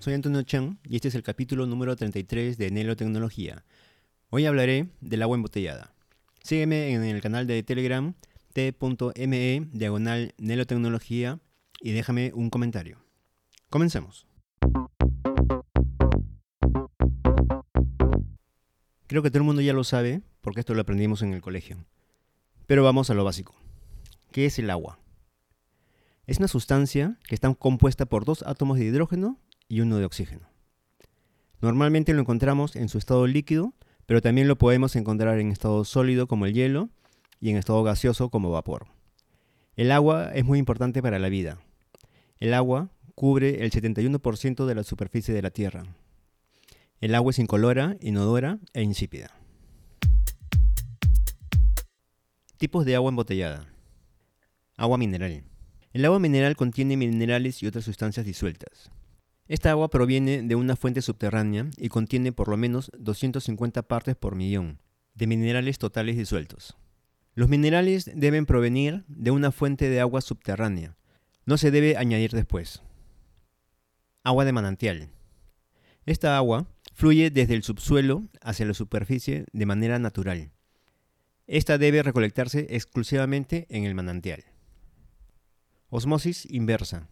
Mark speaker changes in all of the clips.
Speaker 1: soy Antonio Chan y este es el capítulo número 33 de Nelo Tecnología. Hoy hablaré del agua embotellada. Sígueme en el canal de Telegram t.me diagonal Nelo Tecnología y déjame un comentario. Comencemos. Creo que todo el mundo ya lo sabe porque esto lo aprendimos en el colegio. Pero vamos a lo básico. ¿Qué es el agua? Es una sustancia que está compuesta por dos átomos de hidrógeno y uno de oxígeno. Normalmente lo encontramos en su estado líquido, pero también lo podemos encontrar en estado sólido como el hielo y en estado gaseoso como vapor. El agua es muy importante para la vida. El agua cubre el 71% de la superficie de la Tierra. El agua es incolora, inodora e insípida. Tipos de agua embotellada. Agua mineral. El agua mineral contiene minerales y otras sustancias disueltas. Esta agua proviene de una fuente subterránea y contiene por lo menos 250 partes por millón de minerales totales disueltos. Los minerales deben provenir de una fuente de agua subterránea. No se debe añadir después. Agua de manantial. Esta agua fluye desde el subsuelo hacia la superficie de manera natural. Esta debe recolectarse exclusivamente en el manantial. Osmosis inversa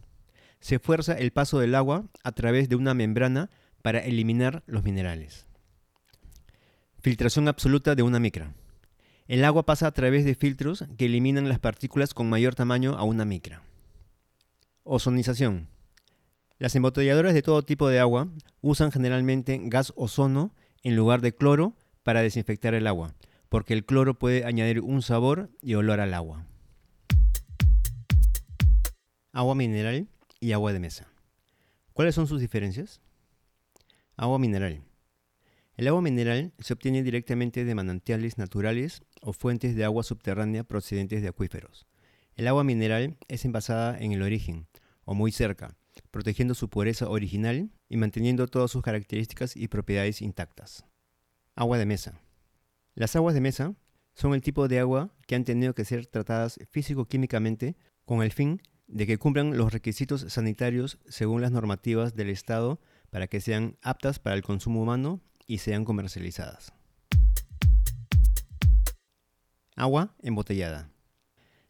Speaker 1: se fuerza el paso del agua a través de una membrana para eliminar los minerales. Filtración absoluta de una micra. El agua pasa a través de filtros que eliminan las partículas con mayor tamaño a una micra. Ozonización. Las embotelladoras de todo tipo de agua usan generalmente gas ozono en lugar de cloro para desinfectar el agua, porque el cloro puede añadir un sabor y olor al agua. Agua mineral y agua de mesa. ¿Cuáles son sus diferencias? Agua mineral. El agua mineral se obtiene directamente de manantiales naturales o fuentes de agua subterránea procedentes de acuíferos. El agua mineral es envasada en el origen o muy cerca, protegiendo su pureza original y manteniendo todas sus características y propiedades intactas. Agua de mesa. Las aguas de mesa son el tipo de agua que han tenido que ser tratadas físico-químicamente con el fin de que cumplan los requisitos sanitarios según las normativas del Estado para que sean aptas para el consumo humano y sean comercializadas. Agua embotellada.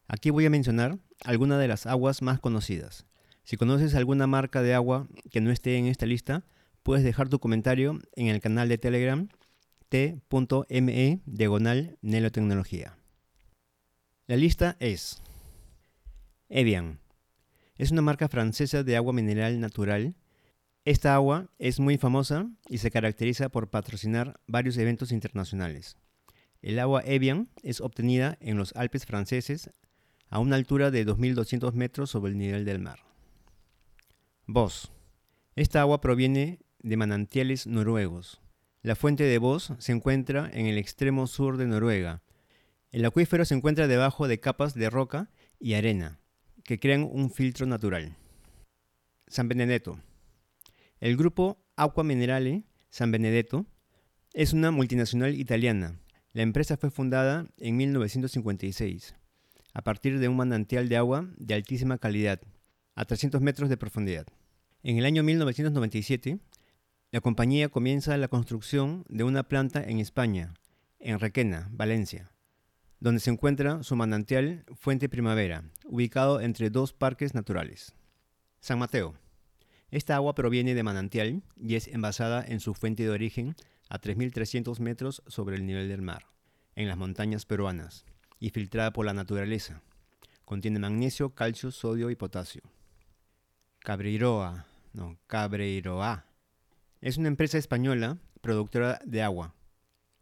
Speaker 1: Aquí voy a mencionar algunas de las aguas más conocidas. Si conoces alguna marca de agua que no esté en esta lista, puedes dejar tu comentario en el canal de Telegram t.me diagonal Nelotecnología. La lista es Evian, es una marca francesa de agua mineral natural. Esta agua es muy famosa y se caracteriza por patrocinar varios eventos internacionales. El agua Evian es obtenida en los Alpes franceses a una altura de 2.200 metros sobre el nivel del mar. Voss. Esta agua proviene de manantiales noruegos. La fuente de Voss se encuentra en el extremo sur de Noruega. El acuífero se encuentra debajo de capas de roca y arena que crean un filtro natural. San Benedetto. El grupo Acqua Minerale San Benedetto es una multinacional italiana. La empresa fue fundada en 1956 a partir de un manantial de agua de altísima calidad, a 300 metros de profundidad. En el año 1997, la compañía comienza la construcción de una planta en España, en Requena, Valencia, donde se encuentra su manantial Fuente Primavera, ubicado entre dos parques naturales. San Mateo. Esta agua proviene de manantial y es envasada en su fuente de origen a 3.300 metros sobre el nivel del mar, en las montañas peruanas, y filtrada por la naturaleza. Contiene magnesio, calcio, sodio y potasio. Cabreiroa, no, Cabreiroa. Es una empresa española productora de agua.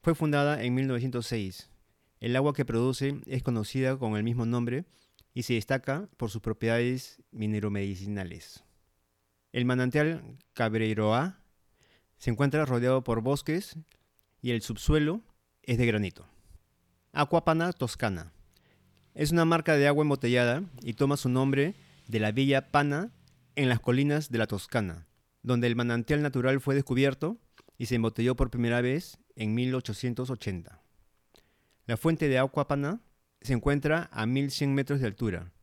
Speaker 1: Fue fundada en 1906 el agua que produce es conocida con el mismo nombre y se destaca por sus propiedades mineromedicinales. El manantial Cabreiroa se encuentra rodeado por bosques y el subsuelo es de granito. Aquapana Toscana es una marca de agua embotellada y toma su nombre de la villa Pana en las colinas de la Toscana, donde el manantial natural fue descubierto y se embotelló por primera vez en 1880. La fuente de Aquapana se encuentra a 1100 metros de altura,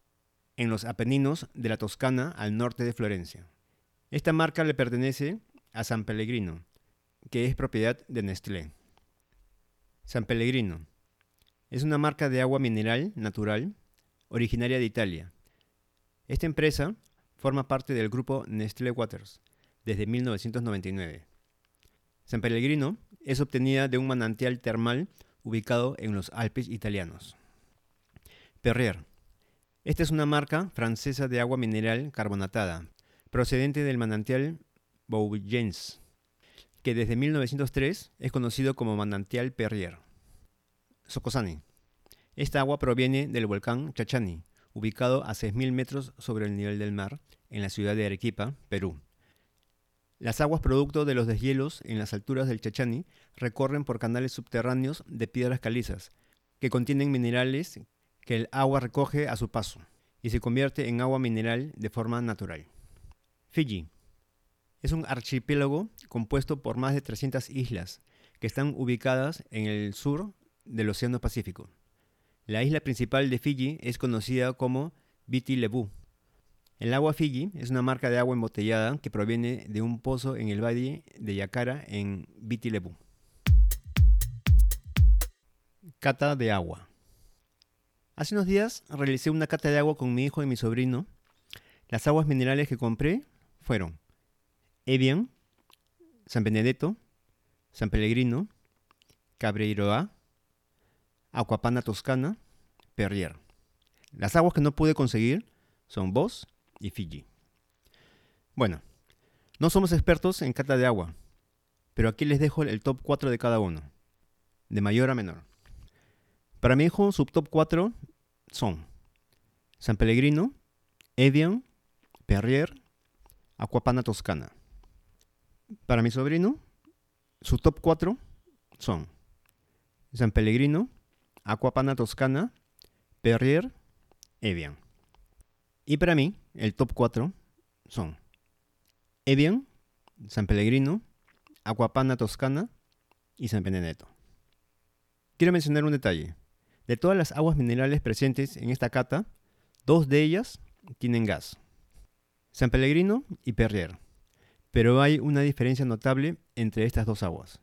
Speaker 1: en los Apeninos de la Toscana al norte de Florencia. Esta marca le pertenece a San Pellegrino, que es propiedad de Nestlé. San Pellegrino es una marca de agua mineral natural originaria de Italia. Esta empresa forma parte del grupo Nestlé Waters desde 1999. San Pellegrino es obtenida de un manantial termal ubicado en los Alpes italianos. Perrier. Esta es una marca francesa de agua mineral carbonatada, procedente del manantial Bouillens, que desde 1903 es conocido como manantial Perrier. Socosani. Esta agua proviene del volcán Chachani, ubicado a 6.000 metros sobre el nivel del mar, en la ciudad de Arequipa, Perú. Las aguas producto de los deshielos en las alturas del Chachani recorren por canales subterráneos de piedras calizas, que contienen minerales que el agua recoge a su paso y se convierte en agua mineral de forma natural. Fiji. Es un archipiélago compuesto por más de 300 islas que están ubicadas en el sur del Océano Pacífico. La isla principal de Fiji es conocida como Viti Levu, el agua Fiji es una marca de agua embotellada que proviene de un pozo en el valle de Yacara en Viti Cata de agua. Hace unos días realicé una cata de agua con mi hijo y mi sobrino. Las aguas minerales que compré fueron Evian, San Benedetto, San Pellegrino, Cabreiroa, Aquapana Toscana, Perrier. Las aguas que no pude conseguir son Vos y Fiji. Bueno, no somos expertos en cata de agua, pero aquí les dejo el top 4 de cada uno, de mayor a menor. Para mi hijo, su top 4 son San Pellegrino, Evian, Perrier, Aquapana Toscana. Para mi sobrino, su top 4 son San Pellegrino, Aquapana Toscana, Perrier, Evian. Y para mí, el top 4 son Evian, San Pellegrino, Aquapana Toscana y San Benedetto. Quiero mencionar un detalle. De todas las aguas minerales presentes en esta cata, dos de ellas tienen gas. San Pellegrino y Perrier. Pero hay una diferencia notable entre estas dos aguas.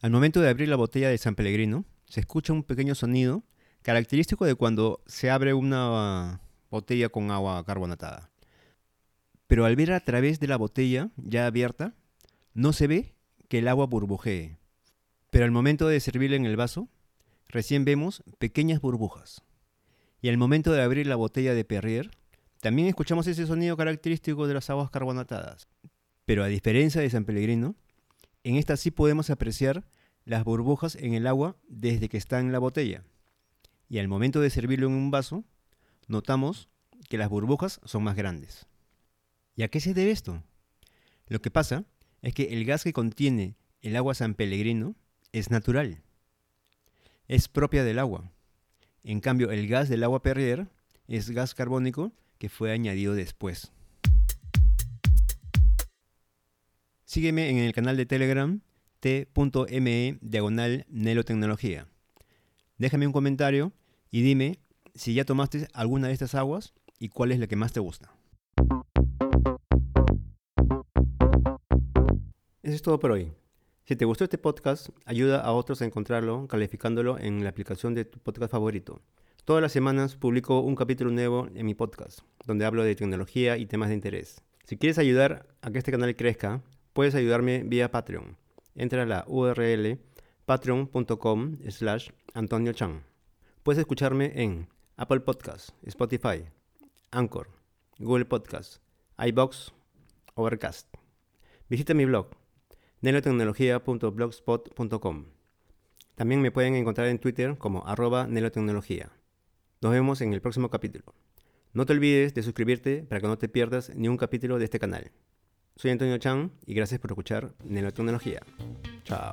Speaker 1: Al momento de abrir la botella de San Pellegrino, se escucha un pequeño sonido característico de cuando se abre una botella con agua carbonatada. Pero al ver a través de la botella ya abierta, no se ve que el agua burbujee. Pero al momento de servirla en el vaso, recién vemos pequeñas burbujas. Y al momento de abrir la botella de Perrier, también escuchamos ese sonido característico de las aguas carbonatadas. Pero a diferencia de San Pellegrino, en esta sí podemos apreciar las burbujas en el agua desde que está en la botella. Y al momento de servirlo en un vaso, notamos que las burbujas son más grandes. ¿Y a qué se debe esto? Lo que pasa es que el gas que contiene el agua San Pellegrino es natural. Es propia del agua. En cambio, el gas del agua Perrier es gas carbónico que fue añadido después. Sígueme en el canal de Telegram t.me diagonal Nelotecnología. Déjame un comentario y dime si ya tomaste alguna de estas aguas y cuál es la que más te gusta. Eso es todo por hoy. Si te gustó este podcast, ayuda a otros a encontrarlo calificándolo en la aplicación de tu podcast favorito. Todas las semanas publico un capítulo nuevo en mi podcast, donde hablo de tecnología y temas de interés. Si quieres ayudar a que este canal crezca, puedes ayudarme vía Patreon. Entra a la URL patreon.com slash Antonio Chan. Puedes escucharme en Apple Podcasts, Spotify, Anchor, Google Podcasts, iBox, Overcast. Visita mi blog, nelotecnología.blogspot.com. También me pueden encontrar en Twitter como arroba nelotecnología. Nos vemos en el próximo capítulo. No te olvides de suscribirte para que no te pierdas ni un capítulo de este canal. Soy Antonio Chan y gracias por escuchar Nelotecnología. Chao.